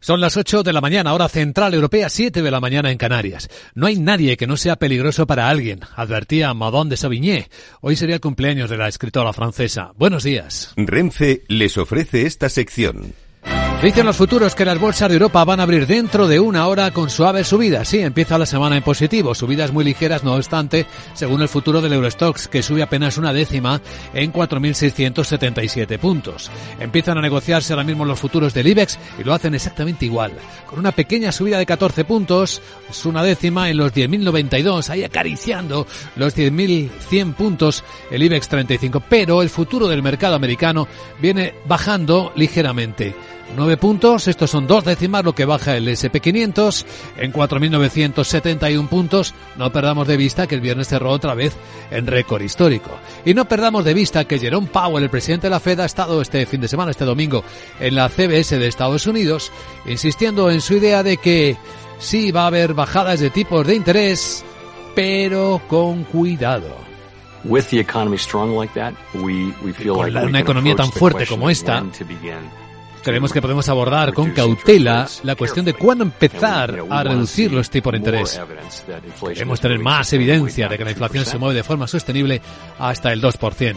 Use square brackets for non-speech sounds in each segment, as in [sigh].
Son las 8 de la mañana, hora central europea, 7 de la mañana en Canarias. No hay nadie que no sea peligroso para alguien, advertía Madame de Savigné. Hoy sería el cumpleaños de la escritora francesa. Buenos días. Renfe les ofrece esta sección. Dicen los futuros que las bolsas de Europa van a abrir dentro de una hora con suaves subidas. Sí, empieza la semana en positivo, subidas muy ligeras, no obstante, según el futuro del Eurostox, que sube apenas una décima en 4.677 puntos. Empiezan a negociarse ahora mismo los futuros del IBEX y lo hacen exactamente igual, con una pequeña subida de 14 puntos, es una décima en los 10.092, ahí acariciando los 10.100 puntos el IBEX 35, pero el futuro del mercado americano viene bajando ligeramente. 9 puntos, estos son dos décimas lo que baja el SP500 en 4.971 puntos. No perdamos de vista que el viernes cerró otra vez en récord histórico. Y no perdamos de vista que Jerome Powell, el presidente de la Fed, ha estado este fin de semana, este domingo, en la CBS de Estados Unidos, insistiendo en su idea de que sí va a haber bajadas de tipos de interés, pero con cuidado. Con una economía tan fuerte como esta, Creemos que podemos abordar con cautela la cuestión de cuándo empezar a reducir los tipos de interés. Queremos tener más evidencia de que la inflación se mueve de forma sostenible hasta el 2%.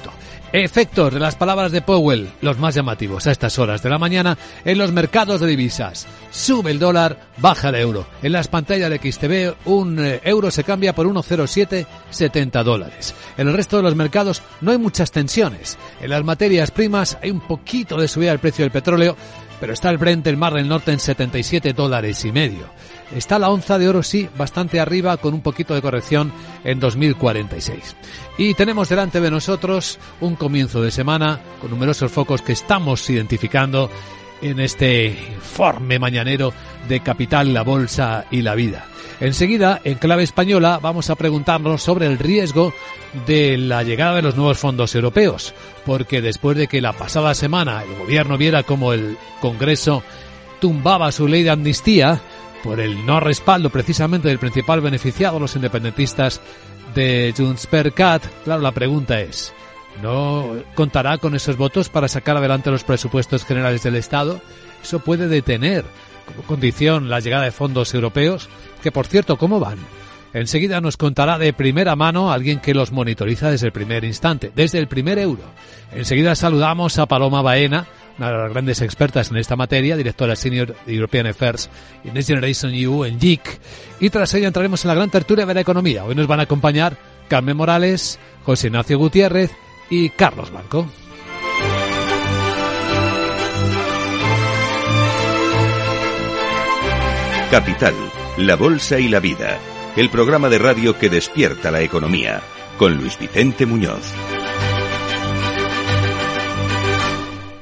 Efectos de las palabras de Powell, los más llamativos a estas horas de la mañana en los mercados de divisas. Sube el dólar, baja el euro. En las pantallas de XTV un eh, euro se cambia por 1,0770 dólares. En el resto de los mercados no hay muchas tensiones. En las materias primas hay un poquito de subida del precio del petróleo, pero está el Brent del Mar del Norte en 77 dólares y medio. Está la onza de oro, sí, bastante arriba, con un poquito de corrección en 2046. Y tenemos delante de nosotros un comienzo de semana con numerosos focos que estamos identificando en este informe mañanero de Capital, la Bolsa y la Vida. Enseguida, en clave española, vamos a preguntarnos sobre el riesgo de la llegada de los nuevos fondos europeos, porque después de que la pasada semana el gobierno viera como el Congreso tumbaba su ley de amnistía, por el no respaldo precisamente del principal beneficiado, los independentistas de Junts per. Claro, la pregunta es, ¿no contará con esos votos para sacar adelante los presupuestos generales del Estado? Eso puede detener como condición la llegada de fondos europeos, que por cierto, ¿cómo van? Enseguida nos contará de primera mano alguien que los monitoriza desde el primer instante, desde el primer euro. Enseguida saludamos a Paloma Baena, una de las grandes expertas en esta materia, directora Senior European Affairs y Next Generation EU en JIC. Y tras ella entraremos en la gran tertulia de la economía. Hoy nos van a acompañar Carmen Morales, José Ignacio Gutiérrez y Carlos Blanco. Capital, la Bolsa y la Vida. El programa de radio que despierta la economía. Con Luis Vicente Muñoz.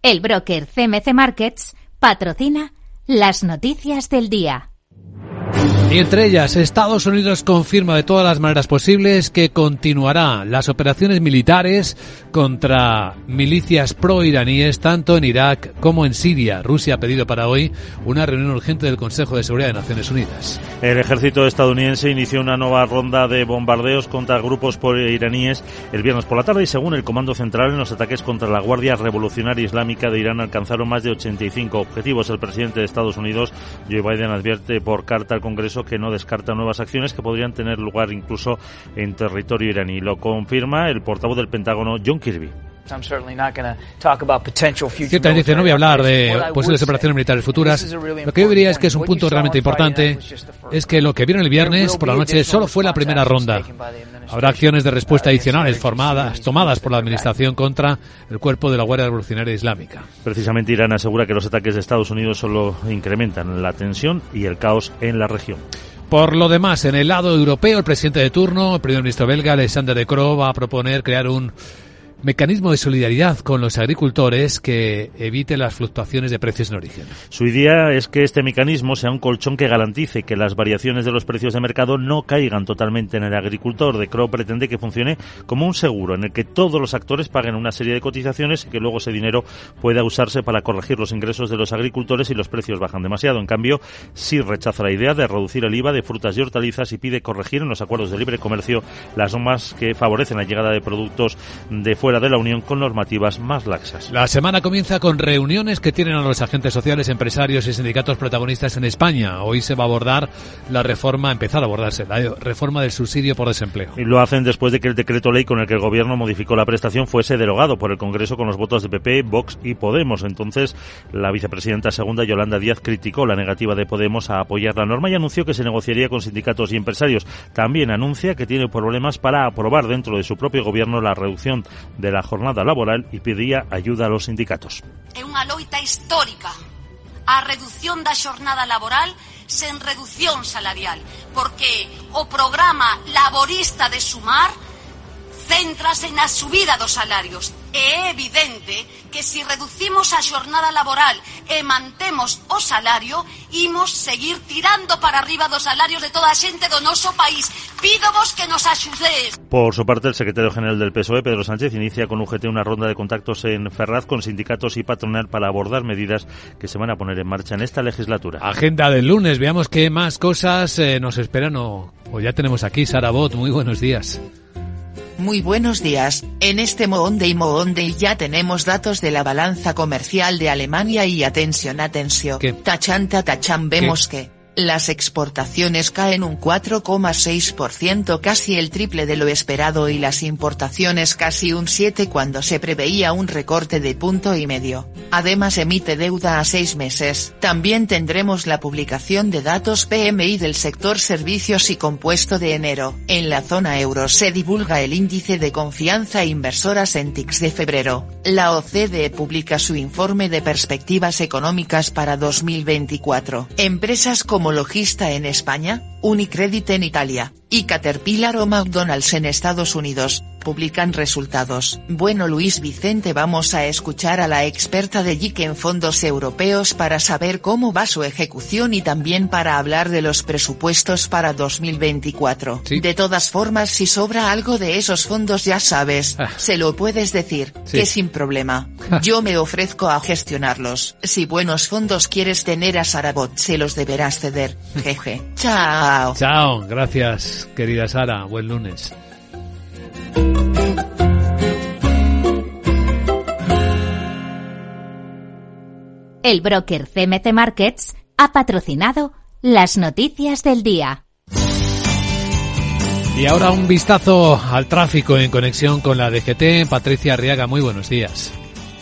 El broker CMC Markets patrocina las noticias del día. Y entre ellas, Estados Unidos confirma de todas las maneras posibles que continuará las operaciones militares contra milicias pro-iraníes tanto en Irak como en Siria. Rusia ha pedido para hoy una reunión urgente del Consejo de Seguridad de Naciones Unidas. El ejército estadounidense inició una nueva ronda de bombardeos contra grupos pro-iraníes el viernes por la tarde y según el Comando Central en los ataques contra la Guardia Revolucionaria Islámica de Irán alcanzaron más de 85 objetivos. El presidente de Estados Unidos, Joe Biden, advierte por carta al Congreso que no descarta nuevas acciones que podrían tener lugar incluso en territorio iraní. Lo confirma el portavoz del Pentágono, John Kirby. Ciertamente dice, no voy a hablar de posibles operaciones militares futuras. Lo que yo diría es que es un punto realmente importante, es que lo que vieron el viernes por la noche solo fue la primera ronda. Habrá acciones de respuesta adicionales formadas, tomadas por la Administración contra el cuerpo de la Guardia Revolucionaria Islámica. Precisamente Irán asegura que los ataques de Estados Unidos solo incrementan la tensión y el caos en la región. Por lo demás, en el lado europeo, el presidente de turno, el primer ministro belga, Alexander De Croo, va a proponer crear un mecanismo de solidaridad con los agricultores que evite las fluctuaciones de precios en origen. Su idea es que este mecanismo sea un colchón que garantice que las variaciones de los precios de mercado no caigan totalmente en el agricultor. De Crow pretende que funcione como un seguro en el que todos los actores paguen una serie de cotizaciones y que luego ese dinero pueda usarse para corregir los ingresos de los agricultores y los precios bajan demasiado. En cambio, sí rechaza la idea de reducir el IVA de frutas y hortalizas y pide corregir en los acuerdos de libre comercio las normas que favorecen la llegada de productos de fuera de la Unión con normativas más laxas. La semana comienza con reuniones que tienen a los agentes sociales, empresarios y sindicatos protagonistas en España. Hoy se va a abordar la reforma, empezar a abordarse, la reforma del subsidio por desempleo. Y lo hacen después de que el decreto ley con el que el Gobierno modificó la prestación fuese derogado por el Congreso con los votos de PP, Vox y Podemos. Entonces, la vicepresidenta segunda, Yolanda Díaz, criticó la negativa de Podemos a apoyar la norma y anunció que se negociaría con sindicatos y empresarios. También anuncia que tiene problemas para aprobar dentro de su propio Gobierno la reducción de la jornada laboral e pedía ayuda a los sindicatos. É unha loita histórica a reducción da xornada laboral sen reducción salarial, porque o programa laborista de Sumar céntrase na subida dos salarios. E é evidente que se reducimos a xornada laboral e mantemos o salario, imos seguir tirando para arriba dos salarios de toda a xente do noso país. Pídovos que nos axudeis. Por su parte, el secretario general del PSOE, Pedro Sánchez, inicia con UGT una ronda de contactos en Ferraz con sindicatos y patronal para abordar medidas que se van a poner en marcha en esta legislatura. Agenda del lunes, veamos qué más cosas eh, nos esperan o, o ya tenemos aquí. Sara Bot, muy buenos días. Muy buenos días, en este Monday Monday ya tenemos datos de la balanza comercial de Alemania y atención atención, tachanta tachan vemos que las exportaciones caen un 4,6% casi el triple de lo esperado y las importaciones casi un 7 cuando se preveía un recorte de punto y medio. Además emite deuda a seis meses. También tendremos la publicación de datos PMI del sector servicios y compuesto de enero. En la zona euro se divulga el índice de confianza inversora Sentix de febrero. La OCDE publica su informe de perspectivas económicas para 2024. Empresas como En España, Unicredit en Italia, y Caterpillar o McDonald's en Estados Unidos, publican resultados. Bueno Luis Vicente vamos a escuchar a la experta de JIC en fondos europeos para saber cómo va su ejecución y también para hablar de los presupuestos para 2024. De todas formas si sobra algo de esos fondos ya sabes, Ah. se lo puedes decir, Sí. que sin problema. Yo me ofrezco a gestionarlos. Si buenos fondos quieres tener a Sarabot se los deberás ceder. [laughs] Jeje. Chao. Chao, gracias, querida Sara. Buen lunes. El broker CMC Markets ha patrocinado las noticias del día. Y ahora un vistazo al tráfico en conexión con la DGT. Patricia Arriaga, muy buenos días.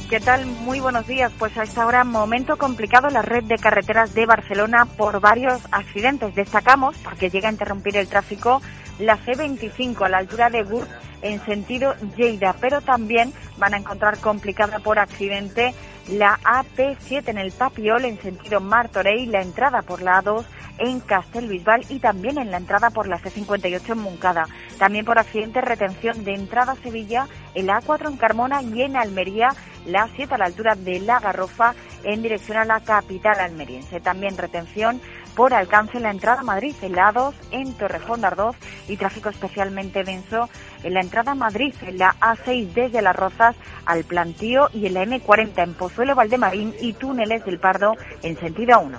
¿Qué tal? Muy buenos días. Pues a esta hora momento complicado la red de carreteras de Barcelona por varios accidentes. Destacamos, porque llega a interrumpir el tráfico, la C25 a la altura de Gurt en sentido Lleida, pero también van a encontrar complicada por accidente la AP7 en el Papiol en sentido Martorell, la entrada por la A2 en Castelbisbal y también en la entrada por la C58 en Moncada. También por accidente retención de entrada a Sevilla, el A4 en Carmona y en Almería, la A7 a la altura de La Garrofa en dirección a la capital almeriense. También retención por alcance en la entrada a Madrid, en la A2 en Torrejón de Ardoz y tráfico especialmente denso en la entrada a Madrid, en la A6 desde Las Rozas al Plantío y en la M40 en Pozuelo Valdemarín y túneles del Pardo en sentido 1.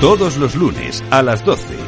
Todos los lunes a las 12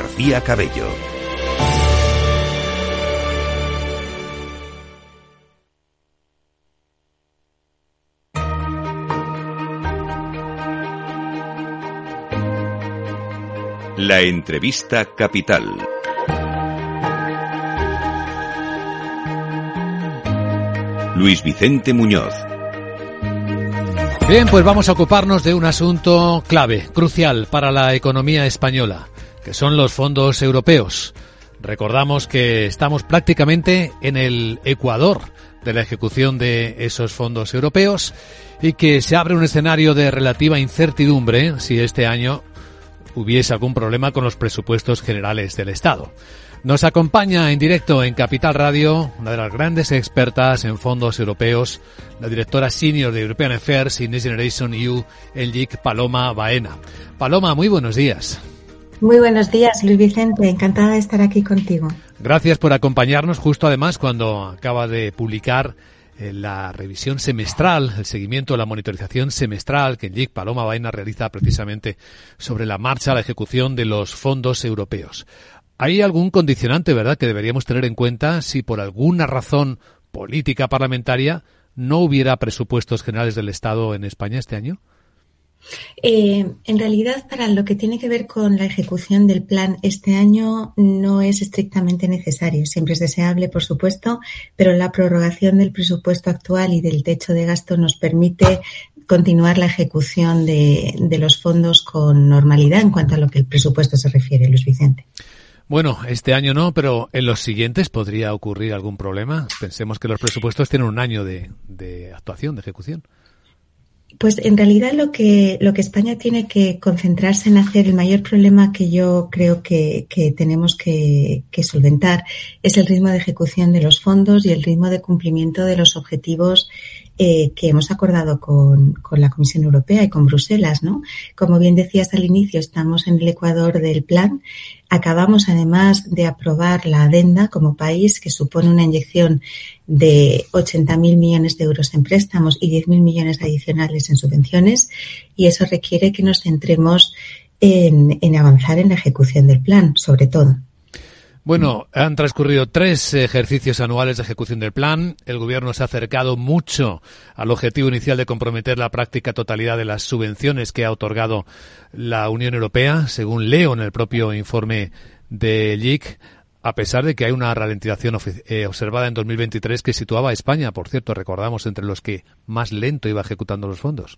García Cabello. La entrevista capital. Luis Vicente Muñoz. Bien, pues vamos a ocuparnos de un asunto clave, crucial para la economía española que son los fondos europeos. Recordamos que estamos prácticamente en el Ecuador de la ejecución de esos fondos europeos y que se abre un escenario de relativa incertidumbre si este año hubiese algún problema con los presupuestos generales del Estado. Nos acompaña en directo en Capital Radio una de las grandes expertas en fondos europeos, la directora senior de European Affairs y Next Generation EU, el Paloma Baena. Paloma, muy buenos días. Muy buenos días, Luis Vicente. Encantada de estar aquí contigo. Gracias por acompañarnos justo además cuando acaba de publicar eh, la revisión semestral, el seguimiento, la monitorización semestral que el Paloma Vaina realiza precisamente sobre la marcha, la ejecución de los fondos europeos. ¿Hay algún condicionante, verdad, que deberíamos tener en cuenta si por alguna razón política parlamentaria no hubiera presupuestos generales del Estado en España este año? Eh, en realidad, para lo que tiene que ver con la ejecución del plan este año no es estrictamente necesario. Siempre es deseable, por supuesto, pero la prorrogación del presupuesto actual y del techo de gasto nos permite continuar la ejecución de, los fondos con normalidad en cuanto a lo que el presupuesto se refiere, Luis Vicente. Bueno, este año no, pero en los siguientes podría ocurrir algún problema. Pensemos que los presupuestos tienen un año de actuación, de ejecución. Pues en realidad lo que, lo que España tiene que concentrarse en hacer, el mayor problema que yo creo que, que tenemos que, solventar es el ritmo de ejecución de los fondos y el ritmo de cumplimiento de los objetivos eh, que hemos acordado con, con, la Comisión Europea y con Bruselas, ¿no? Como bien decías al inicio, estamos en el ecuador del plan. Acabamos además de aprobar la adenda como país, que supone una inyección de 80.000 millones de euros en préstamos y 10.000 millones adicionales en subvenciones, y eso requiere que nos centremos en, avanzar en la ejecución del plan, sobre todo. Bueno, han transcurrido tres ejercicios anuales de ejecución del plan. El Gobierno se ha acercado mucho al objetivo inicial de comprometer la práctica totalidad de las subvenciones que ha otorgado la Unión Europea, según leo en el propio informe de LIC, a pesar de que hay una ralentización eh, observada en 2023 que situaba a España, por cierto, recordamos, entre los que más lento iba ejecutando los fondos.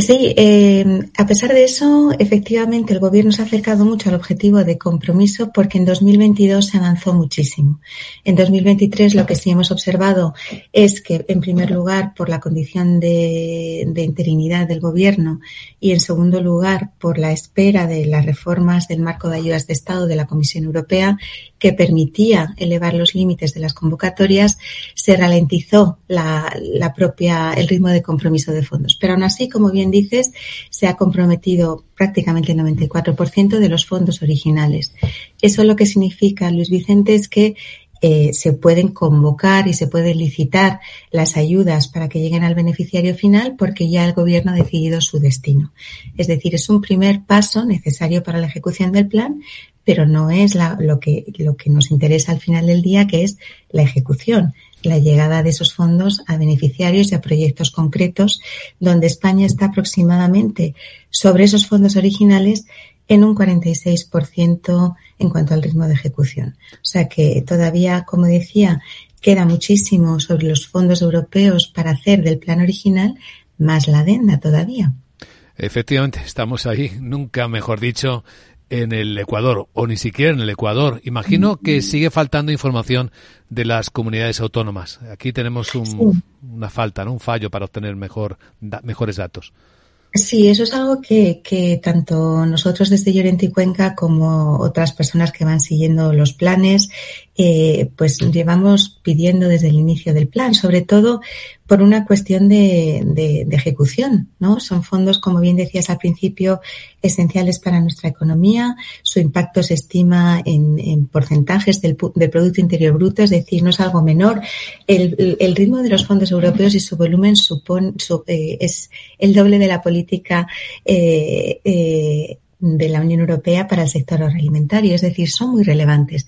Sí, eh, a pesar de eso, efectivamente, el Gobierno se ha acercado mucho al objetivo de compromiso porque en 2022 se avanzó muchísimo. En 2023 lo que sí hemos observado es que, en primer lugar, por la condición de interinidad del Gobierno y, en segundo lugar, por la espera de las reformas del marco de ayudas de Estado de la Comisión Europea que permitía elevar los límites de las convocatorias, se ralentizó la, propia, el ritmo de compromiso de fondos. Pero aún así, como bien dices, se ha comprometido prácticamente el 94% de los fondos originales. Eso lo que significa, Luis Vicente, es que eh, se pueden convocar y se pueden licitar las ayudas para que lleguen al beneficiario final porque ya el gobierno ha decidido su destino. Es decir, es un primer paso necesario para la ejecución del plan, pero no es lo, que, lo que nos interesa al final del día, que es la ejecución la llegada de esos fondos a beneficiarios y a proyectos concretos, donde España está aproximadamente sobre esos fondos originales en un 46% en cuanto al ritmo de ejecución. O sea que todavía, como decía, queda muchísimo sobre los fondos europeos para hacer del plan original, más la adenda todavía. Efectivamente, estamos ahí, nunca mejor dicho, en el Ecuador o ni siquiera en el Ecuador. Imagino que sigue faltando información de las comunidades autónomas. Aquí tenemos una falta, ¿no? un fallo para obtener mejor, mejores datos. Sí, eso es algo que, que tanto nosotros desde Llorente y Cuenca como otras personas que van siguiendo los planes, eh, pues llevamos pidiendo desde el inicio del plan, sobre todo por una cuestión de, ejecución, ¿no? Son fondos, como bien decías al principio, esenciales para nuestra economía. Su impacto se estima en, en porcentajes del, del, Producto Interior Bruto, es decir, no es algo menor. El, ritmo de los fondos europeos y su volumen supone, su, eh, es el doble de la política eh, eh, de la Unión Europea para el sector agroalimentario, es decir, son muy relevantes.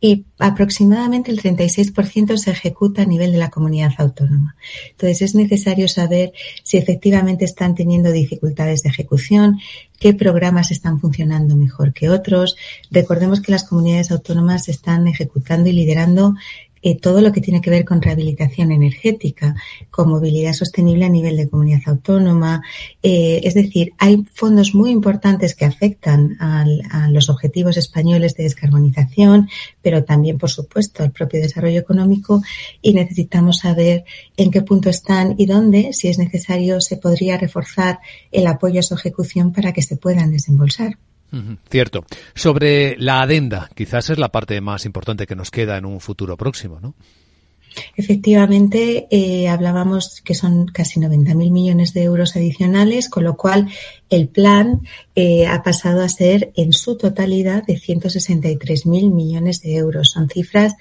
Y aproximadamente el 36% se ejecuta a nivel de la comunidad autónoma. Entonces, es necesario saber si efectivamente están teniendo dificultades de ejecución, qué programas están funcionando mejor que otros. Recordemos que las comunidades autónomas están ejecutando y liderando eh, todo lo que tiene que ver con rehabilitación energética, con movilidad sostenible a nivel de comunidad autónoma. Eh, es decir, hay fondos muy importantes que afectan a los objetivos españoles de descarbonización, pero también, por supuesto, al propio desarrollo económico y necesitamos saber en qué punto están y dónde, si es necesario, se podría reforzar el apoyo a su ejecución para que se puedan desembolsar. Cierto. Sobre la adenda, quizás es la parte más importante que nos queda en un futuro próximo, ¿no? Efectivamente, eh, hablábamos que son casi 90.000 millones de euros adicionales, con lo cual el plan eh, ha pasado a ser en su totalidad de 163.000 millones de euros. Son cifras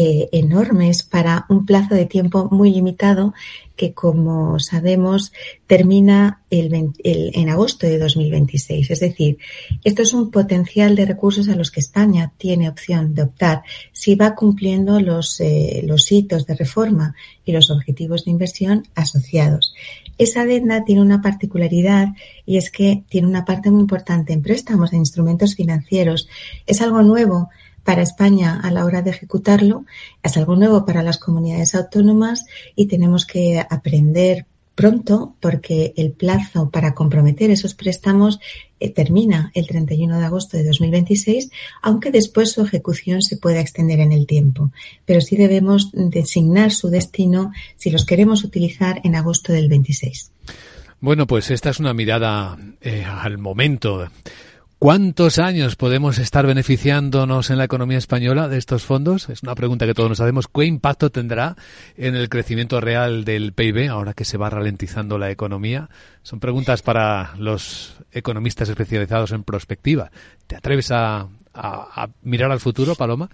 eh, enormes para un plazo de tiempo muy limitado que, como sabemos, termina el, el, en agosto de 2026. Es decir, esto es un potencial de recursos a los que España tiene opción de optar si va cumpliendo los, eh, los hitos de reforma y los objetivos de inversión asociados. Esa adenda tiene una particularidad y es que tiene una parte muy importante en préstamos, en instrumentos financieros. Es algo nuevo para España a la hora de ejecutarlo, es algo nuevo para las comunidades autónomas y tenemos que aprender pronto porque el plazo para comprometer esos préstamos eh, termina el 31 de agosto de 2026, aunque después su ejecución se pueda extender en el tiempo. Pero sí debemos designar su destino si los queremos utilizar en agosto del 26. Bueno, pues esta es una mirada eh, al momento ¿Cuántos años podemos estar beneficiándonos en la economía española de estos fondos? Es una pregunta que todos nos hacemos. ¿Qué impacto tendrá en el crecimiento real del PIB ahora que se va ralentizando la economía? Son preguntas para los economistas especializados en prospectiva. ¿Te atreves a, a, mirar al futuro, Paloma?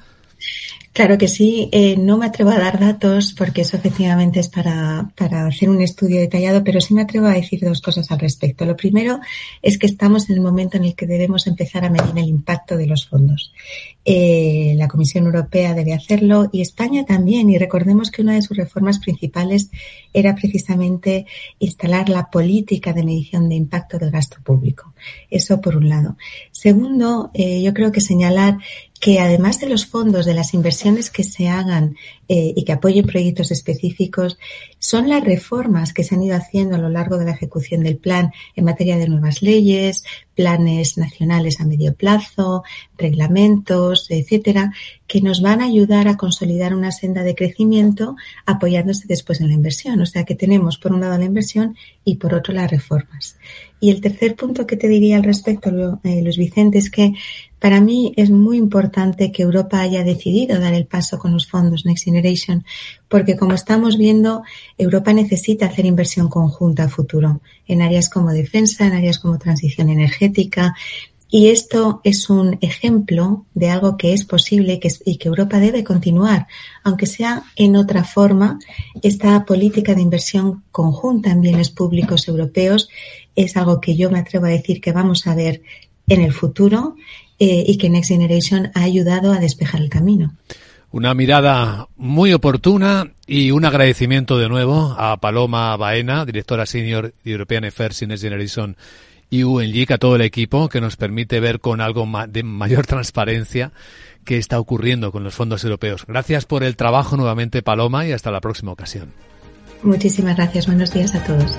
Claro que sí. Eh, no me atrevo a dar datos porque eso efectivamente es para, para, hacer un estudio detallado, pero sí me atrevo a decir dos cosas al respecto. Lo primero es que estamos en el momento en el que debemos empezar a medir el impacto de los fondos. Eh, la Comisión Europea debe hacerlo y España también. Y recordemos que una de sus reformas principales era precisamente instalar la política de medición de impacto del gasto público. Eso por un lado. Segundo, eh, yo creo que señalar que además de los fondos, de las inversiones que se hagan eh, y que apoyen proyectos específicos, son las reformas que se han ido haciendo a lo largo de la ejecución del plan en materia de nuevas leyes, planes nacionales a medio plazo, reglamentos, etcétera, que nos van a ayudar a consolidar una senda de crecimiento apoyándose después en la inversión. O sea que tenemos por un lado la inversión y por otro las reformas. Y el tercer punto que te diría al respecto, eh, Luis Vicente, es que para mí es muy importante que Europa haya decidido dar el paso con los fondos Next Generation, porque como estamos viendo, Europa necesita hacer inversión conjunta a futuro en áreas como defensa, en áreas como transición energética. Y esto es un ejemplo de algo que es posible y que, Europa debe continuar, aunque sea en otra forma. Esta política de inversión conjunta en bienes públicos europeos es algo que yo me atrevo a decir que vamos a ver en el futuro eh, y que Next Generation ha ayudado a despejar el camino. Una mirada muy oportuna y un agradecimiento de nuevo a Paloma Baena, directora senior de European Affairs in Next Generation y UNGIC, a todo el equipo que nos permite ver con algo de mayor transparencia qué está ocurriendo con los fondos europeos. Gracias por el trabajo nuevamente, Paloma, y hasta la próxima ocasión. Muchísimas gracias. Buenos días a todos.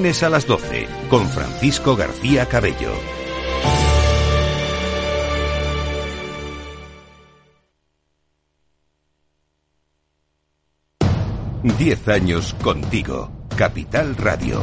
a las 12, con Francisco García Cabello. Diez años contigo. Capital Radio.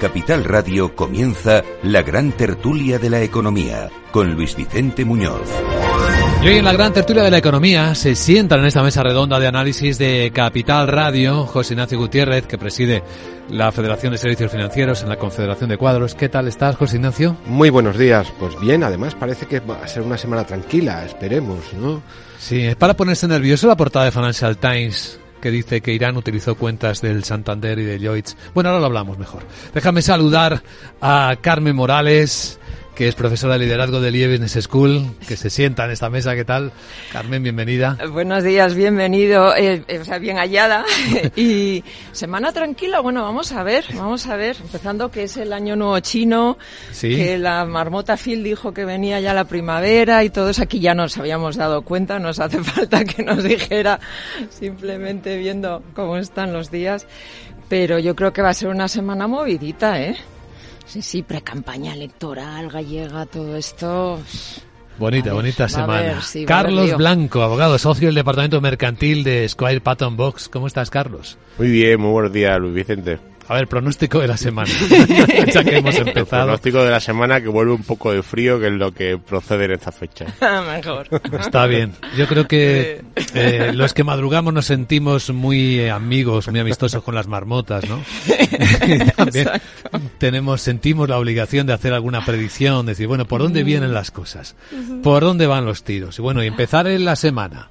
Capital Radio comienza la gran tertulia de la economía con Luis Vicente Muñoz. Y hoy en la gran tertulia de la economía se sientan en esta mesa redonda de análisis de Capital Radio José Ignacio Gutiérrez, que preside la Federación de Servicios Financieros en la Confederación de Cuadros. ¿Qué tal estás, José Ignacio? Muy buenos días. Pues bien, además parece que va a ser una semana tranquila, esperemos, ¿no? Sí, es para ponerse nervioso la portada de Financial Times que dice que Irán utilizó cuentas del Santander y de Lloyds. Bueno, ahora lo hablamos mejor. Déjame saludar a Carmen Morales, que es profesora de liderazgo del IE Business School, que se sienta en esta mesa. ¿Qué tal? Carmen, bienvenida. Buenos días, bienvenido, eh, o sea, bien hallada. [laughs] y semana tranquila, bueno, vamos a ver, vamos a ver. Empezando que es el año nuevo chino, que la marmota Phil dijo que venía ya la primavera y todos aquí ya nos habíamos dado cuenta, nos hace [laughs] falta que nos dijera simplemente viendo cómo están los días. Pero yo creo que va a ser una semana movidita, ¿eh? Sí, sí, pre-campaña electoral gallega, todo esto. Bonita, bonita semana. Carlos Blanco, abogado, socio del Departamento Mercantil de Squire Patton Box. ¿Cómo estás, Carlos? Muy bien, muy buenos días, Luis Vicente. A ver, pronóstico de la semana. [laughs] ya que hemos empezado. pronóstico de la semana que vuelve un poco de frío, que es lo que procede en esta fecha. [laughs] Mejor. Está bien. Yo creo que eh, los que madrugamos nos sentimos muy eh, amigos, muy amistosos con las marmotas, ¿no? [laughs] También tenemos, sentimos la obligación de hacer alguna predicción, decir, bueno, ¿por dónde vienen las cosas? ¿Por dónde van los tiros? Y bueno, y empezar en la semana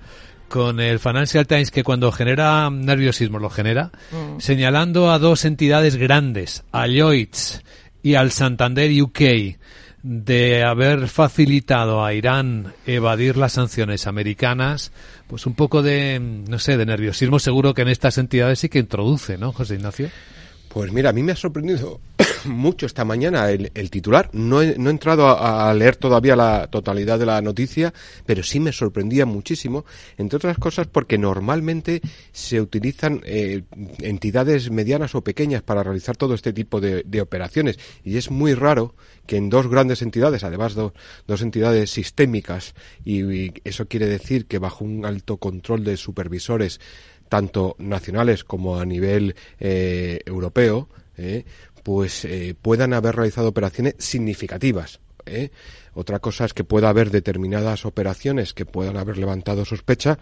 con el Financial Times que cuando genera nerviosismo lo genera, mm. señalando a dos entidades grandes, a Lloyds y al Santander UK, de haber facilitado a Irán evadir las sanciones americanas, pues un poco de, no sé, de nerviosismo seguro que en estas entidades sí que introduce, ¿no, José Ignacio? Pues mira, a mí me ha sorprendido [coughs] mucho esta mañana el, titular. No he, no he entrado a, leer todavía la totalidad de la noticia, pero sí me sorprendía muchísimo, entre otras cosas porque normalmente se utilizan eh, entidades medianas o pequeñas para realizar todo este tipo de, operaciones y es muy raro que en dos grandes entidades, además dos entidades sistémicas, y eso quiere decir que bajo un alto control de supervisores tanto nacionales como a nivel eh, europeo, eh, pues eh, puedan haber realizado operaciones significativas. Otra cosa es que pueda haber determinadas operaciones que puedan haber levantado sospecha,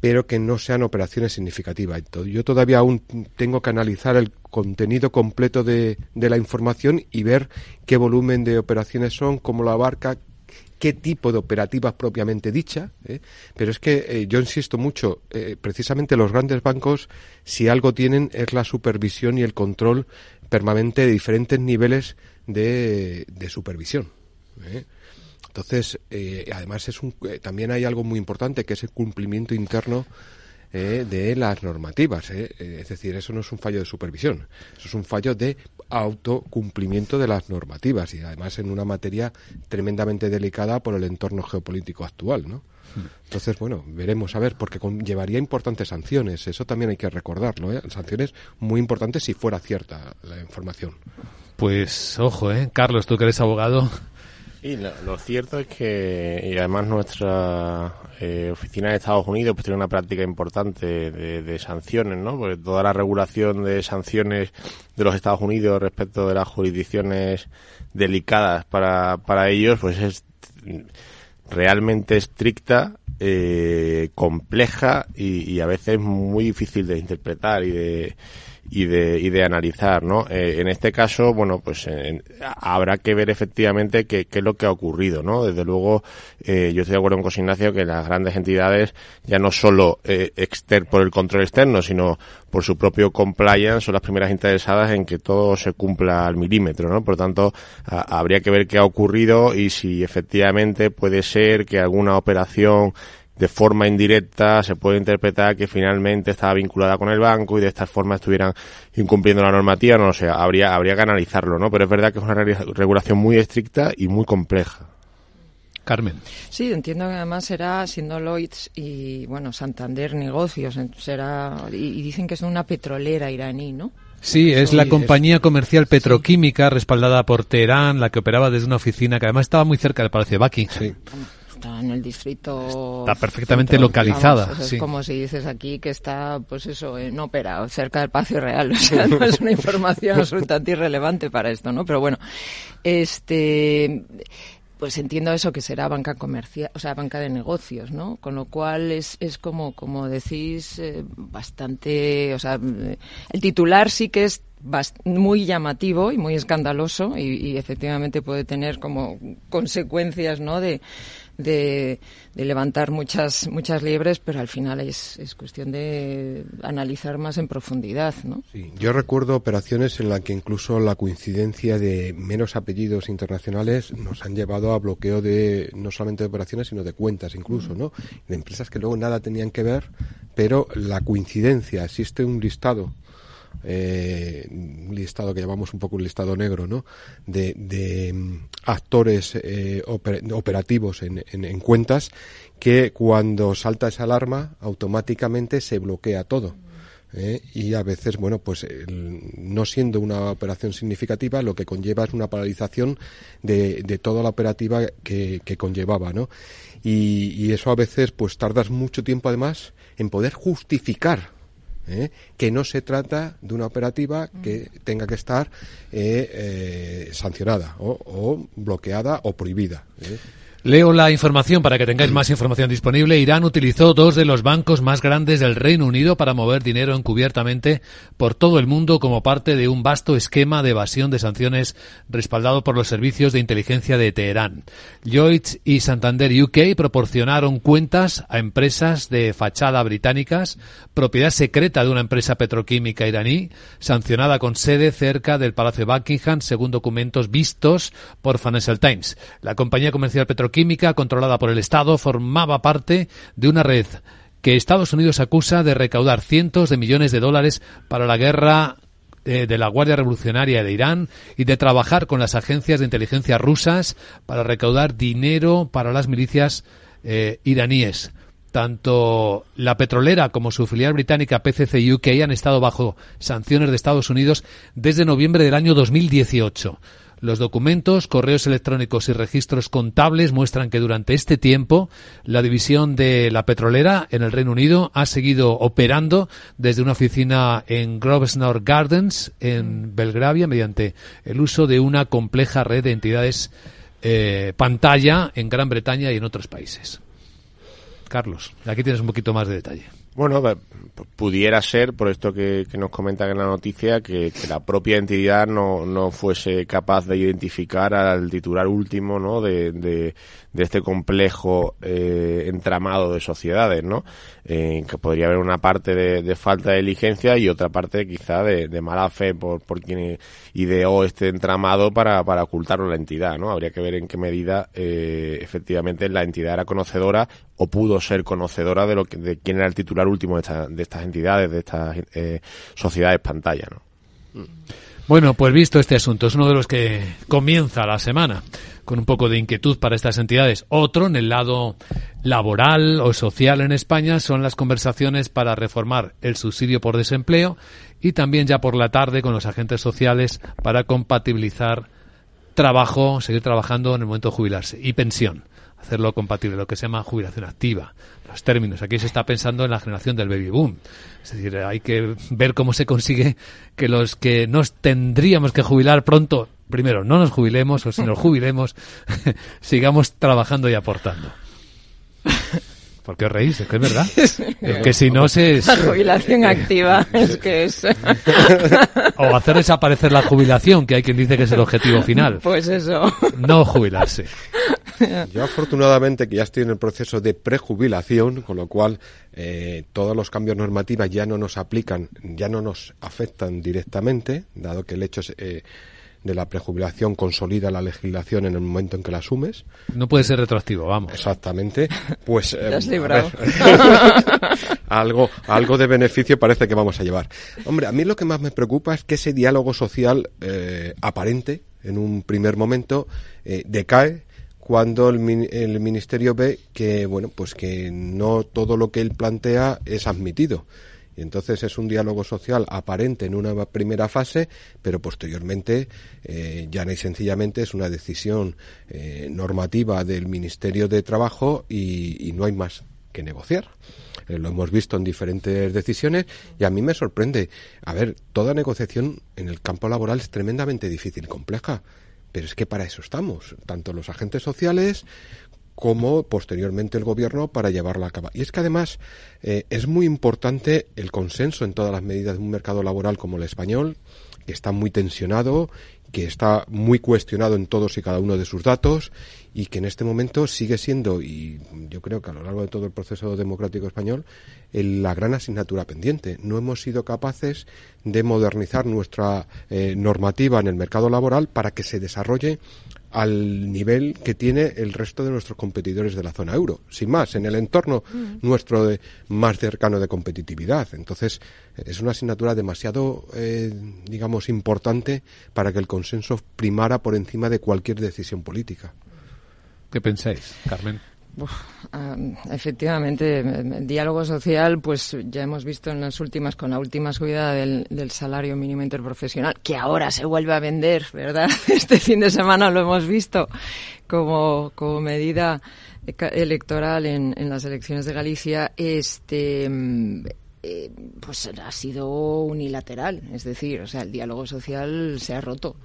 pero que no sean operaciones significativas. Yo todavía aún tengo que analizar el contenido completo de, de la información y ver qué volumen de operaciones son, cómo lo abarca, qué tipo de operativas propiamente dicha, ¿eh? pero es que eh, yo insisto mucho, eh, precisamente los grandes bancos, si algo tienen es la supervisión y el control permanente de diferentes niveles de, supervisión. Entonces, además es un, también hay algo muy importante que es el cumplimiento interno eh, de las normativas. Es decir, eso no es un fallo de supervisión, eso es un fallo de autocumplimiento de las normativas y además en una materia tremendamente delicada por el entorno geopolítico actual, ¿no? Entonces, bueno, veremos a ver, porque llevaría importantes sanciones, eso también hay que recordarlo, ¿eh? sanciones muy importantes si fuera cierta la información. Pues ojo, ¿eh? Carlos, tú que eres abogado, y lo, cierto es que, y además nuestra eh, oficina de Estados Unidos pues tiene una práctica importante de, sanciones, ¿no? Porque toda la regulación de sanciones de los Estados Unidos respecto de las jurisdicciones delicadas para, para ellos, pues es realmente estricta, eh, compleja y, y a veces muy difícil de interpretar y de y de, y de analizar, ¿no? Eh, en este caso, bueno, pues habrá que ver efectivamente qué, qué, es lo que ha ocurrido, ¿no? Desde luego, eh, yo estoy de acuerdo con Ignacio que las grandes entidades, ya no solo eh, exter por el control externo, sino por su propio compliance, son las primeras interesadas en que todo se cumpla al milímetro, ¿no? Por lo tanto, habría que ver qué ha ocurrido y si efectivamente puede ser que alguna operación de forma indirecta se puede interpretar que finalmente estaba vinculada con el banco y de esta forma estuvieran incumpliendo la normativa, no lo sé, habría, habría que analizarlo, ¿no? Pero es verdad que es una regulación muy estricta y muy compleja. Carmen. Sí, entiendo que además será, siendo Lloyds y, bueno, Santander Negocios, será, y, dicen que es una petrolera iraní, ¿no? Sí, es la compañía comercial petroquímica respaldada por Teherán, la que operaba desde una oficina que además estaba muy cerca del Palacio de Buckingham. Sí está en el distrito. Está perfectamente localizada. Es como si dices aquí que está, pues eso, en ópera, cerca del Palacio Real. [laughs] O sea, no es una información absolutamente irrelevante para esto, ¿no? Pero bueno, este pues entiendo eso que será banca comercial, o sea, banca de negocios, ¿no? Con lo cual es, es como, como decís, eh, bastante, o sea, el titular sí que es muy llamativo y muy escandaloso y, y, efectivamente puede tener como consecuencias, ¿no? De, de, levantar muchas muchas liebres, pero al final es, es cuestión de analizar más en profundidad, ¿no? Sí, yo recuerdo operaciones en las que incluso la coincidencia de menos apellidos internacionales nos han llevado a bloqueo de no solamente de operaciones, sino de cuentas incluso, ¿no? De empresas que luego nada tenían que ver, pero la coincidencia, existe un listado eh, un listado que llamamos un poco un listado negro, ¿no? De, mm, actores eh, operativos en, en, cuentas que cuando salta esa alarma automáticamente se bloquea todo. ¿eh? y a veces, bueno, pues no siendo una operación significativa, lo que conlleva es una paralización de, toda la operativa que, que conllevaba, ¿no? Y, y, eso a veces, pues tardas mucho tiempo además en poder justificar ¿eh? que no se trata de una operativa que tenga que estar eh, eh, sancionada o, bloqueada o prohibida. Leo la información para que tengáis más información disponible. Irán utilizó dos de los bancos más grandes del Reino Unido para mover dinero encubiertamente por todo el mundo como parte de un vasto esquema de evasión de sanciones respaldado por los servicios de inteligencia de Teherán. Lloyds y Santander UK proporcionaron cuentas a empresas de fachada británicas, propiedad secreta de una empresa petroquímica iraní, sancionada con sede cerca del Palacio de Buckingham, según documentos vistos por Financial Times. La compañía comercial petroquímica química controlada por el Estado formaba parte de una red que Estados Unidos acusa de recaudar cientos de millones de dólares para la guerra eh, de la Guardia Revolucionaria de Irán y de trabajar con las agencias de inteligencia rusas para recaudar dinero para las milicias eh, iraníes. Tanto la petrolera como su filial británica PCC UK han estado bajo sanciones de Estados Unidos desde noviembre del año 2018. Los documentos, correos electrónicos y registros contables muestran que durante este tiempo la división de la petrolera en el Reino Unido ha seguido operando desde una oficina en Grosvenor Gardens, en Belgravia, mediante el uso de una compleja red de entidades eh, pantalla en Gran Bretaña y en otros países. Carlos, aquí tienes un poquito más de detalle. Bueno, pudiera ser, por esto que, nos comentan en la noticia, que, la propia entidad no, no, fuese capaz de identificar al titular último ¿no? de, de, este complejo eh, entramado de sociedades, ¿no? Eh, que podría haber una parte de, falta de diligencia y otra parte quizá de, mala fe por, por quien ideó este entramado para, para ocultarlo a la entidad, ¿no? Habría que ver en qué medida eh, efectivamente la entidad era conocedora o pudo ser conocedora de lo que, de quién era el titular último de, de estas entidades, de estas eh, sociedades pantalla, ¿no? Bueno, pues visto este asunto, es uno de los que comienza la semana con un poco de inquietud para estas entidades. Otro, en el lado laboral o social en España, son las conversaciones para reformar el subsidio por desempleo y también ya por la tarde con los agentes sociales para compatibilizar trabajo, seguir trabajando en el momento de jubilarse y pensión hacerlo compatible, lo que se llama jubilación activa. Los términos, aquí se está pensando en la generación del baby boom. Es decir, hay que ver cómo se consigue que los que nos tendríamos que jubilar pronto, primero, no nos jubilemos o si nos jubilemos, [laughs] sigamos trabajando y aportando. [laughs] ¿Por qué os reís? Es que es verdad. [laughs] Es que si no se... La jubilación activa [laughs] es que es... O hacer desaparecer la jubilación, que hay quien dice que es el objetivo final. Pues eso. No jubilarse. Yo afortunadamente que ya estoy en el proceso de prejubilación, con lo cual eh, todos los cambios normativos ya no nos aplican, ya no nos afectan directamente, dado que el hecho eh, de la prejubilación consolida la legislación en el momento en que la asumes. No puede ser retroactivo, vamos. Exactamente. Pues [laughs] eh, [laughs] algo, algo de beneficio parece que vamos a llevar. Hombre, a mí lo que más me preocupa es que ese diálogo social aparente en un primer momento decae cuando el, ministerio ve que bueno pues que no todo lo que él plantea es admitido y entonces es un diálogo social aparente en una primera fase pero posteriormente eh, ya y sencillamente es una decisión eh, normativa del ministerio de trabajo y, no hay más que negociar. Eh, lo hemos visto en diferentes decisiones y a mí me sorprende. A ver toda negociación en el campo laboral es tremendamente difícil y compleja pero es que para eso estamos, tanto los agentes sociales como posteriormente el gobierno para llevarla a cabo. Y es que además eh, es muy importante el consenso en todas las medidas de un mercado laboral como el español, que está muy tensionado, que está muy cuestionado en todos y cada uno de sus datos y que en este momento sigue siendo, y yo creo que a lo largo de todo el proceso democrático español, la gran asignatura pendiente. No hemos sido capaces de modernizar nuestra eh, normativa en el mercado laboral para que se desarrolle al nivel que tiene el resto de nuestros competidores de la zona euro. Sin más, en el entorno mm. nuestro de, más cercano de competitividad. Entonces, es una asignatura demasiado, eh, digamos, importante para que el consenso primara por encima de cualquier decisión política. ¿Qué pensáis, Carmen? Efectivamente, el diálogo social, pues ya hemos visto en las últimas, con la última subida del, salario mínimo interprofesional, que ahora se vuelve a vender, ¿verdad? [laughs] Este fin de semana lo hemos visto como, como medida electoral en, en las elecciones de Galicia, este, eh, pues ha sido unilateral, es decir, o sea, el diálogo social se ha roto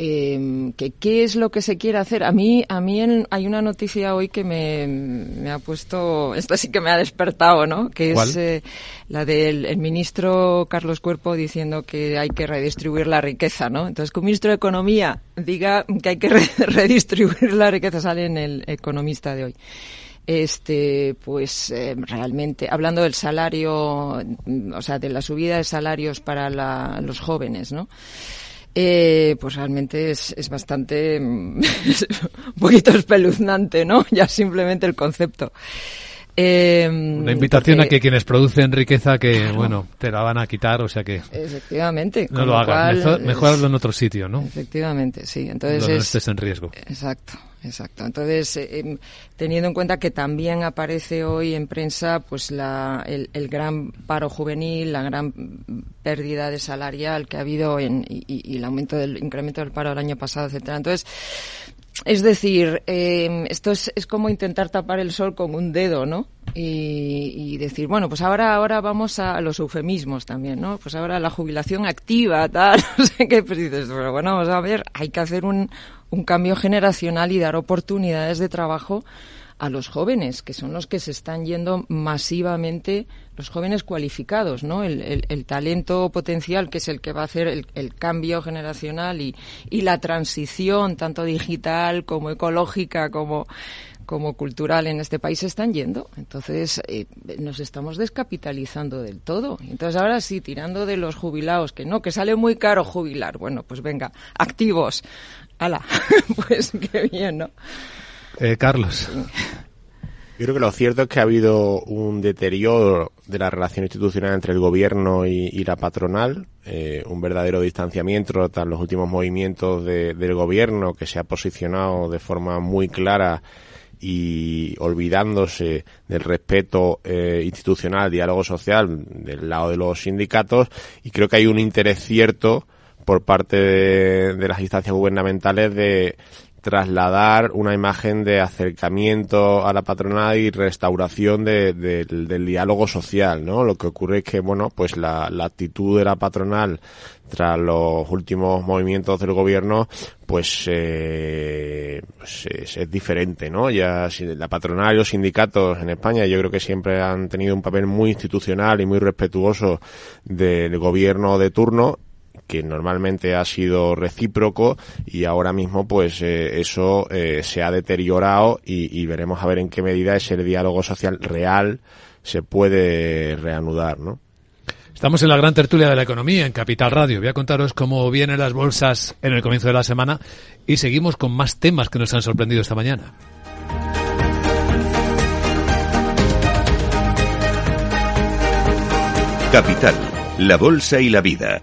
eh, que qué es lo que se quiere hacer. A mí, a mí hay una noticia hoy que me, me, ha puesto, esta sí que me ha despertado, ¿no? Que es eh, la del ministro Carlos Cuerpo diciendo que hay que redistribuir la riqueza, ¿no? Entonces, que un ministro de Economía diga que hay que [laughs] redistribuir la riqueza sale en el Economista de hoy este pues eh, realmente hablando del salario o sea de la subida de salarios para la, los jóvenes no eh, pues realmente es, es bastante mm, [laughs] un poquito espeluznante, ¿no? [laughs] Ya simplemente el concepto. Em, Una invitación a que quienes producen riqueza que, bueno, te la van a quitar, o sea que... Efectivamente. No lo hagas, mejor, en otro sitio, ¿no? Efectivamente, sí. Entonces Donde no estés en riesgo. Exacto. Exacto. Entonces, eh, em, teniendo en cuenta que también aparece hoy en prensa pues la, el, gran paro juvenil, la gran pérdida de salarial que ha habido en, y, y, el aumento del incremento del paro el año pasado, etcétera. Entonces, es decir, eh, esto es, es, como intentar tapar el sol con un dedo, ¿no? Y, decir, bueno, pues ahora, ahora vamos a los eufemismos también, ¿no? Pues ahora la jubilación activa, tal, [laughs] no sé qué, pues dices, pero bueno, vamos a ver, hay que hacer un, un cambio generacional y dar oportunidades de trabajo a los jóvenes, que son los que se están yendo masivamente, los jóvenes cualificados, ¿no? El, el, talento potencial, que es el que va a hacer el, el cambio generacional y, y, la transición, tanto digital como ecológica, como, como cultural en este país, se están yendo. Entonces, eh, nos estamos descapitalizando del todo. Entonces, ahora sí, tirando de los jubilados, que no, que sale muy caro jubilar. Bueno, pues venga, activos. ¡Hala! [laughs] pues qué bien, ¿no? Eh, Carlos. Yo creo que lo cierto es que ha habido un deterioro de la relación institucional entre el gobierno y, la patronal, eh, un verdadero distanciamiento tras los últimos movimientos del gobierno que se ha posicionado de forma muy clara y olvidándose del respeto eh, institucional, diálogo social del lado de los sindicatos y creo que hay un interés cierto por parte de las instancias gubernamentales de trasladar una imagen de acercamiento a la patronal y restauración del diálogo social, ¿no? Lo que ocurre es que, bueno, pues la, actitud de la patronal tras los últimos movimientos del gobierno, pues, eh, pues es, diferente, ¿no? Ya la patronal y los sindicatos en España yo creo que siempre han tenido un papel muy institucional y muy respetuoso del gobierno de turno que normalmente ha sido recíproco y ahora mismo pues eh, eso eh, se ha deteriorado y, veremos a ver en qué medida ese diálogo social real se puede reanudar, ¿no? Estamos en la gran tertulia de la economía en Capital Radio. Voy a contaros cómo vienen las bolsas en el comienzo de la semana y seguimos con más temas que nos han sorprendido esta mañana. Capital, la bolsa y la vida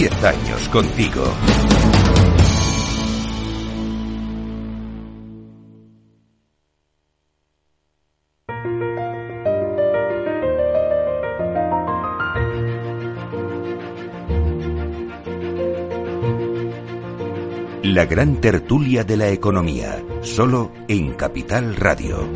10 años contigo. La gran tertulia de la economía, solo en Capital Radio.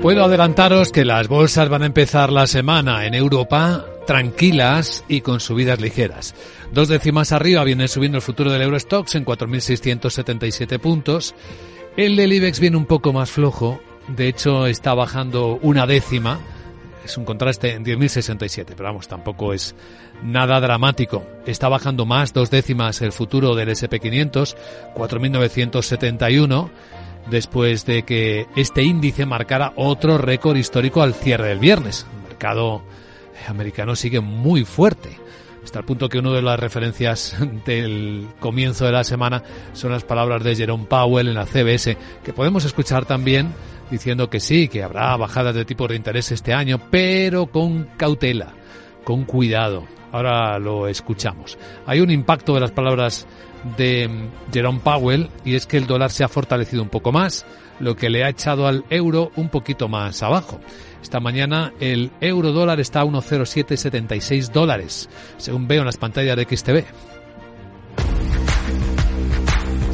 Puedo adelantaros que las bolsas van a empezar la semana en Europa tranquilas y con subidas ligeras. Dos décimas arriba viene subiendo el futuro del Eurostox en 4.677 puntos. El del IBEX viene un poco más flojo, de hecho está bajando una décima, es un contraste en 10.067, pero vamos, tampoco es nada dramático. Está bajando más, dos décimas el futuro del SP500, 4.971, después de que este índice marcara otro récord histórico al cierre del viernes. El mercado americano sigue muy fuerte. Hasta el punto que una de las referencias del comienzo de la semana son las palabras de Jerome Powell en la CBS, que podemos escuchar también diciendo que sí, que habrá bajadas de tipo de interés este año, pero con cautela, con cuidado. Ahora lo escuchamos. Hay un impacto de las palabras de Jerome Powell y es que el dólar se ha fortalecido un poco más, lo que le ha echado al euro un poquito más abajo. Esta mañana el euro dólar está a 1,0776 dólares, según veo en las pantallas de XTV.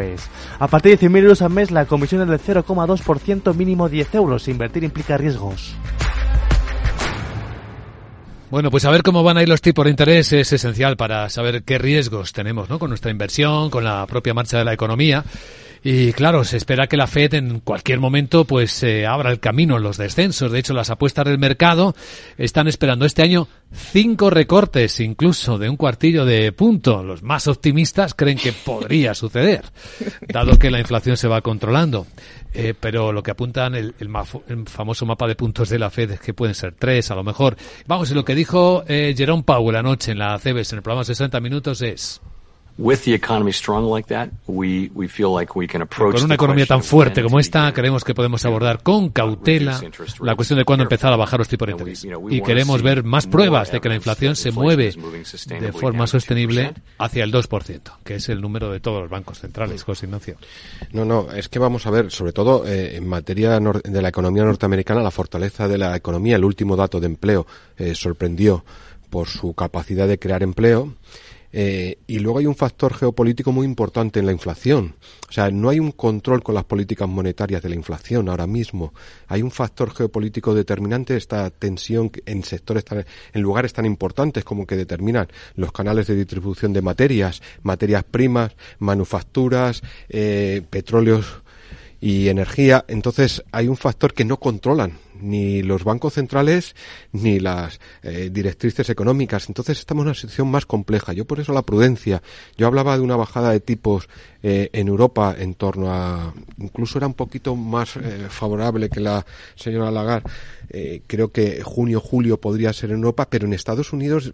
es. A partir de 100.000 euros al mes, la comisión es del 0,2%, mínimo 10 euros. Invertir implica riesgos. Bueno, pues saber cómo van a ir los tipos de interés es esencial para saber qué riesgos tenemos ¿no? con nuestra inversión, con la propia marcha de la economía. Y claro, se espera que la Fed en cualquier momento pues eh, abra el camino en los descensos. De hecho, las apuestas del mercado están esperando este año cinco recortes, incluso de un cuartillo de punto. Los más optimistas creen que podría [laughs] suceder, dado que la inflación se va controlando. Eh, pero lo que apuntan el, el, famoso mapa de puntos de la Fed es que pueden ser tres, a lo mejor. Vamos, y lo que dijo eh, Jerome Powell anoche en la CBS en el programa 60 Minutos es con una economía tan fuerte como esta, creemos que podemos abordar con cautela la cuestión de cuándo empezar a bajar los tipos de interés. Y queremos ver más pruebas de que la inflación se mueve de forma sostenible hacia el 2%, que es el número de todos los bancos centrales, José Ignacio. No, no, es que vamos a ver, sobre todo eh, en materia de la economía norteamericana, la fortaleza de la economía, el último dato de empleo eh, sorprendió por su capacidad de crear empleo eh, y luego hay un factor geopolítico muy importante en la inflación. O sea, no hay un control con las políticas monetarias de la inflación ahora mismo. Hay un factor geopolítico determinante, esta tensión en sectores, en lugares tan importantes como que determinan los canales de distribución de materias, materias primas, manufacturas, eh, petróleos y energía. Entonces hay un factor que no controlan ni los bancos centrales ni las eh, directrices económicas. Entonces estamos en una situación más compleja. Yo por eso la prudencia. Yo hablaba de una bajada de tipos eh, en Europa en torno a, incluso era un poquito más eh, favorable que la señora Lagarde. creo que junio, julio podría ser en Europa, pero en Estados Unidos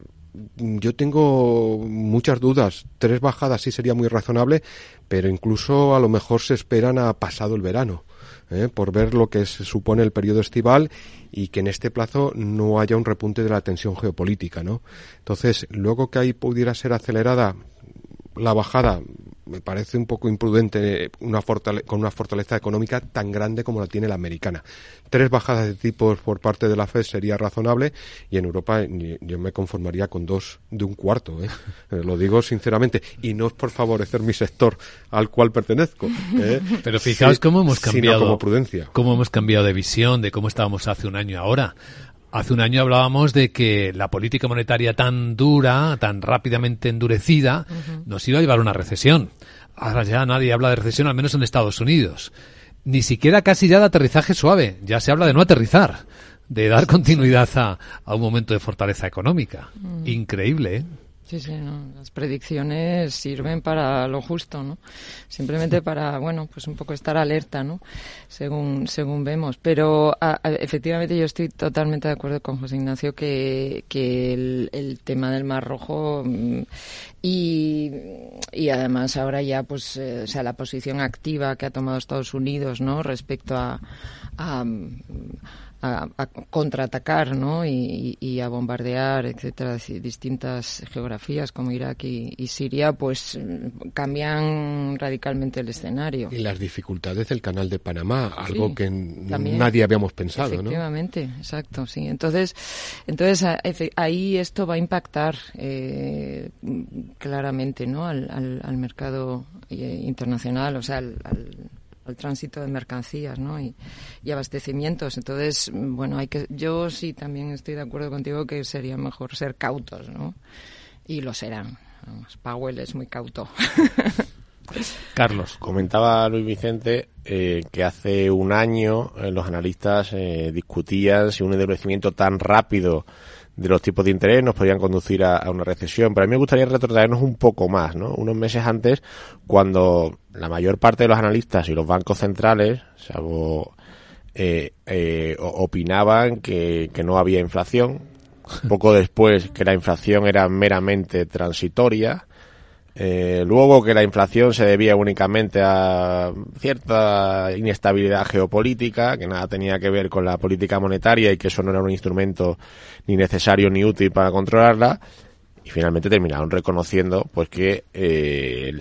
yo tengo muchas dudas. Tres bajadas sí sería muy razonable, pero incluso a lo mejor se esperan a pasado el verano. ¿eh? por ver lo que se supone el periodo estival y que en este plazo no haya un repunte de la tensión geopolítica, ¿no? Entonces, luego que ahí pudiera ser acelerada la bajada, me parece un poco imprudente una con una fortaleza económica tan grande como la tiene la americana. Tres bajadas de tipos por parte de la FED sería razonable y en Europa yo me conformaría con dos de un cuarto. [laughs] ¿eh? Lo digo sinceramente y no es por favorecer mi sector al cual pertenezco. ¿eh? [laughs] Pero fijaos cómo hemos cambiado, como prudencia. cómo hemos cambiado de visión de cómo estábamos hace un año ahora. Hace un año hablábamos de que la política monetaria tan dura, tan rápidamente endurecida, nos iba a llevar a una recesión. Ahora ya nadie habla de recesión, al menos en Estados Unidos. Ni siquiera casi ya de aterrizaje suave, ya se habla de no aterrizar, de dar [laughs] continuidad a, a un momento de fortaleza económica. Mm. Increíble, ¿eh? Sí, sí, no. las predicciones sirven para lo justo, ¿no? Simplemente para, bueno, pues un poco estar alerta, ¿no? Según, según vemos. Pero efectivamente yo estoy totalmente de acuerdo con José Ignacio que, que el, tema del Mar Rojo mm, y, y además ahora ya, pues, eh, o sea, la posición activa que ha tomado Estados Unidos, ¿no? Respecto a, a a, contraatacar ¿no? Y, a bombardear, etcétera, distintas geografías como Irak y, Siria, pues cambian radicalmente el escenario. Y las dificultades del canal de Panamá, algo que nadie habíamos pensado, Efectivamente, exacto, sí. Entonces, entonces ahí esto va a impactar eh, claramente ¿no? al, al, mercado eh, internacional, o sea, al el tránsito de mercancías ¿no? y, abastecimientos. Entonces, bueno, hay que, yo sí también estoy de acuerdo contigo que sería mejor ser cautos, ¿no? Y lo serán. Powell es muy cauto. [laughs] Carlos. Comentaba Luis Vicente eh, que hace un año eh, los analistas eh, discutían si un endurecimiento tan rápido de los tipos de interés nos podían conducir a, una recesión. Pero a mí me gustaría retrotraernos un poco más, ¿no? Unos meses antes, cuando la mayor parte de los analistas y los bancos centrales, salvo, eh, eh, opinaban que, que no había inflación. Poco después que la inflación era meramente transitoria Eh, luego que la inflación se debía únicamente a cierta inestabilidad geopolítica, que nada tenía que ver con la política monetaria y que eso no era un instrumento ni necesario ni útil para controlarla. Y finalmente terminaron reconociendo pues que eh,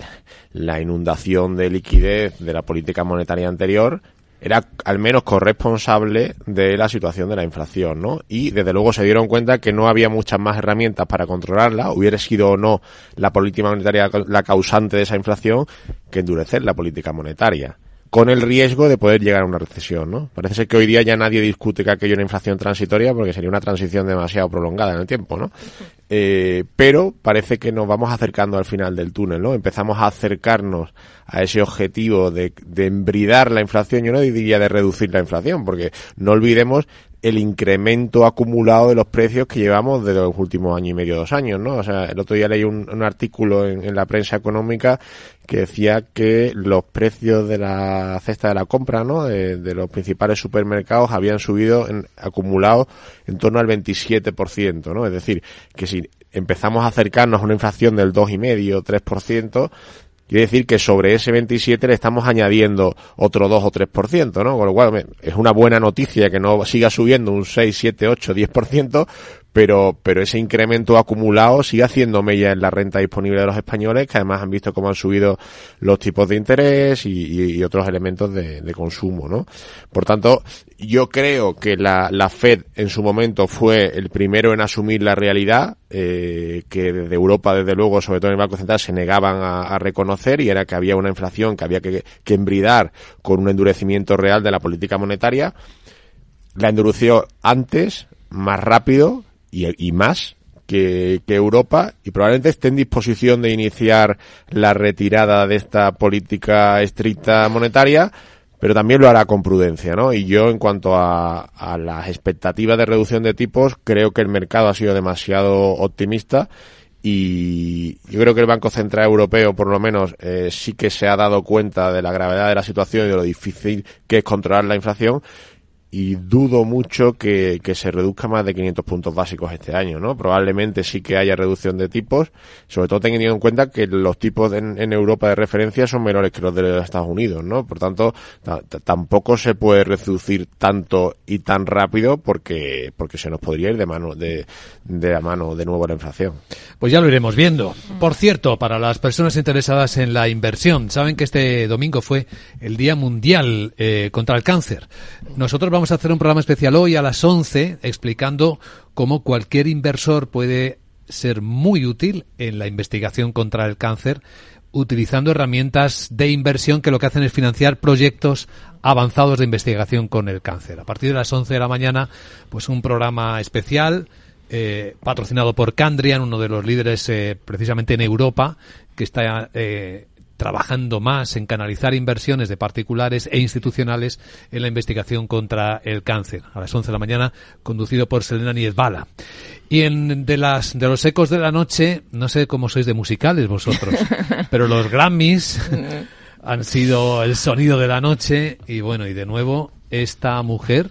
la inundación de liquidez de la política monetaria anterior era al menos corresponsable de la situación de la inflación, ¿no? Y desde luego se dieron cuenta que no había muchas más herramientas para controlarla, hubiera sido o no la política monetaria la causante de esa inflación, que endurecer la política monetaria con el riesgo de poder llegar a una recesión, ¿no? Parece ser que hoy día ya nadie discute que aquello era inflación transitoria porque sería una transición demasiado prolongada en el tiempo, ¿no? Eh, pero parece que nos vamos acercando al final del túnel, ¿no? Empezamos a acercarnos a ese objetivo de, de embridar la inflación, yo no diría de reducir la inflación, porque no olvidemos el incremento acumulado de los precios que llevamos desde los últimos año y medio, dos años, ¿no? O sea, el otro día leí un, artículo en, la prensa económica que decía que los precios de la cesta de la compra, ¿no? De, de los principales supermercados habían subido en, acumulado en torno al 27%, ¿no? Es decir, que si empezamos a acercarnos a una inflación del 2,5, 3%, Quiere decir que sobre ese 27 le estamos añadiendo otro 2 o 3%, ¿no? Con lo cual es una buena noticia que no siga subiendo un 6, 7, 8, 10%, pero, pero ese incremento acumulado sigue haciendo mella en la renta disponible de los españoles, que además han visto cómo han subido los tipos de interés y, otros elementos de, consumo, ¿no? Por tanto, yo creo que la, la, Fed en su momento fue el primero en asumir la realidad, eh, que desde Europa, desde luego, sobre todo en el Banco Central, se negaban a, reconocer y era que había una inflación que había que, que embridar con un endurecimiento real de la política monetaria. La endureció antes, más rápido, y, más que, Europa y probablemente esté en disposición de iniciar la retirada de esta política estricta monetaria, pero también lo hará con prudencia, ¿no? Y yo, en cuanto a, a las expectativas de reducción de tipos, creo que el mercado ha sido demasiado optimista y yo creo que el Banco Central Europeo, por lo menos, eh, sí que se ha dado cuenta de la gravedad de la situación y de lo difícil que es controlar la inflación y dudo mucho que, que, se reduzca más de 500 puntos básicos este año, ¿no? Probablemente sí que haya reducción de tipos, sobre todo teniendo en cuenta que los tipos en, Europa de referencia son menores que los de los Estados Unidos, ¿no? Por tanto, tampoco se puede reducir tanto y tan rápido porque, porque se nos podría ir de mano, de, de la mano de nuevo la inflación. Pues ya lo iremos viendo. Por cierto, para las personas interesadas en la inversión, saben que este domingo fue el Día Mundial eh, contra el Cáncer. Nosotros vamos a hacer un programa especial hoy a las 11 explicando cómo cualquier inversor puede ser muy útil en la investigación contra el cáncer utilizando herramientas de inversión que lo que hacen es financiar proyectos avanzados de investigación con el cáncer. A partir de las 11 de la mañana, pues un programa especial eh, patrocinado por Candrian, uno de los líderes eh, precisamente en Europa, que está eh, trabajando más en canalizar inversiones de particulares e institucionales en la investigación contra el cáncer. A las 11 de la mañana, conducido por Selena Niezbala. Y en de las de los ecos de la noche, no sé cómo sois de musicales vosotros, [laughs] pero los Grammys han sido el sonido de la noche y bueno, y de nuevo esta mujer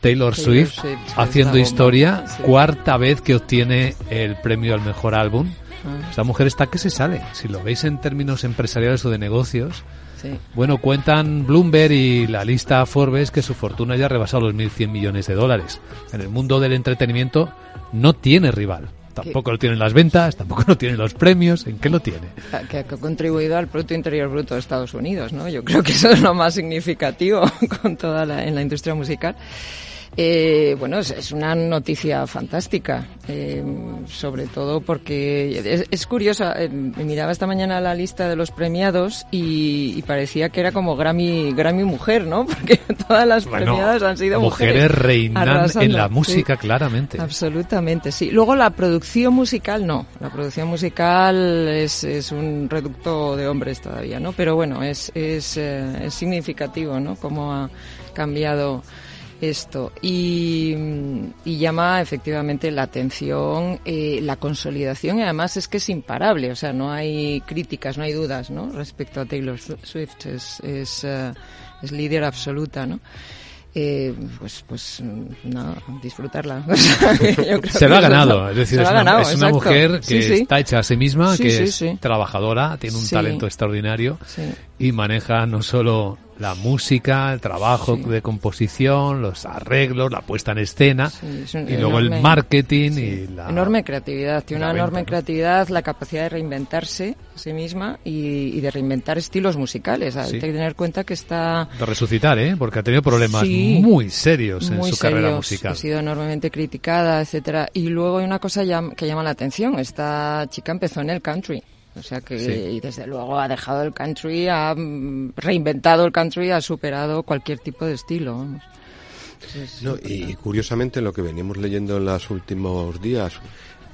Taylor, Swift, haciendo historia, cuarta vez que obtiene el premio al mejor álbum esta mujer está que se sale. Si lo veis en términos empresariales o de negocios, bueno, cuentan Bloomberg y la lista Forbes que su fortuna ya ha rebasado los 1.100 millones de dólares. En el mundo del entretenimiento no tiene rival. Tampoco lo tienen las ventas, tampoco lo tienen los premios. ¿En qué lo tiene? Que, ha contribuido al Producto Interior Bruto de Estados Unidos, ¿no? Yo creo que eso es lo más significativo [laughs] con toda la, en la industria musical. Eh, bueno, es, una noticia fantástica, eh, sobre todo porque es, curiosa. Eh, miraba esta mañana la lista de los premiados y, parecía que era como Grammy, Grammy mujer, ¿no? [laughs] Porque todas las premiadas han sido mujeres. Mujeres reinan en la música, claramente. Absolutamente, sí. Luego la producción musical, no. La producción musical es, es un reducto de hombres todavía, ¿no? Pero bueno, es, es, es significativo, ¿no? Cómo ha cambiado esto. Y, llama efectivamente la atención eh, la consolidación y además es que es imparable o sea no hay críticas no hay dudas no respecto a Taylor Swift es es, eh, es líder absoluta no eh, pues, pues no, disfrutarla. [laughs] se lo ha ganado, es decir, es, una, mujer que está hecha a sí misma, que es trabajadora, tiene un talento extraordinario y maneja no solo la música, el trabajo de composición, los arreglos, la puesta en escena y luego el marketing y la enorme creatividad, tiene una enorme creatividad, la capacidad de reinventarse a sí misma y, de reinventar estilos musicales. Hay que tener cuenta que está de resucitar, ¿eh? Porque ha tenido problemas muy serios en su carrera musical. Ha sido enormemente criticada, etcétera. Y luego hay una cosa que llama la atención. Esta chica empezó en el country. O sea que, y desde luego ha dejado el country, ha mm, reinventado el country, ha superado cualquier tipo de estilo. y, curiosamente lo que veníamos leyendo en los últimos días,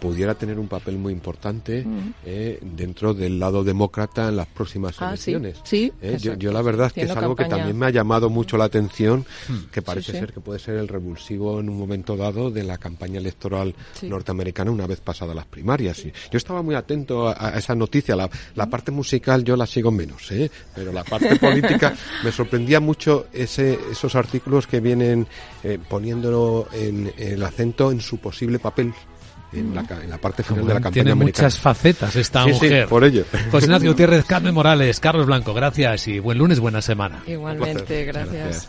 pudiera tener un papel muy importante mm. eh, dentro del lado demócrata en las próximas ah, elecciones. Sí, eh, yo, la verdad es que es algo que también me ha llamado mucho la atención, mm. que parece ser que puede ser el revulsivo en un momento dado de la campaña electoral norteamericana una vez pasadas las primarias. yo estaba muy atento a, esa noticia. La, la, parte musical yo la sigo menos, ¿eh? pero la parte política [laughs] me sorprendía mucho ese, esos artículos que vienen eh, poniendo en, el acento en su posible papel en la, parte final de la campaña Tiene muchas facetas esta mujer. por ello. José Ignacio Gutiérrez, Carmen Morales, Carlos Blanco, gracias y buen lunes, buena semana. Igualmente, gracias.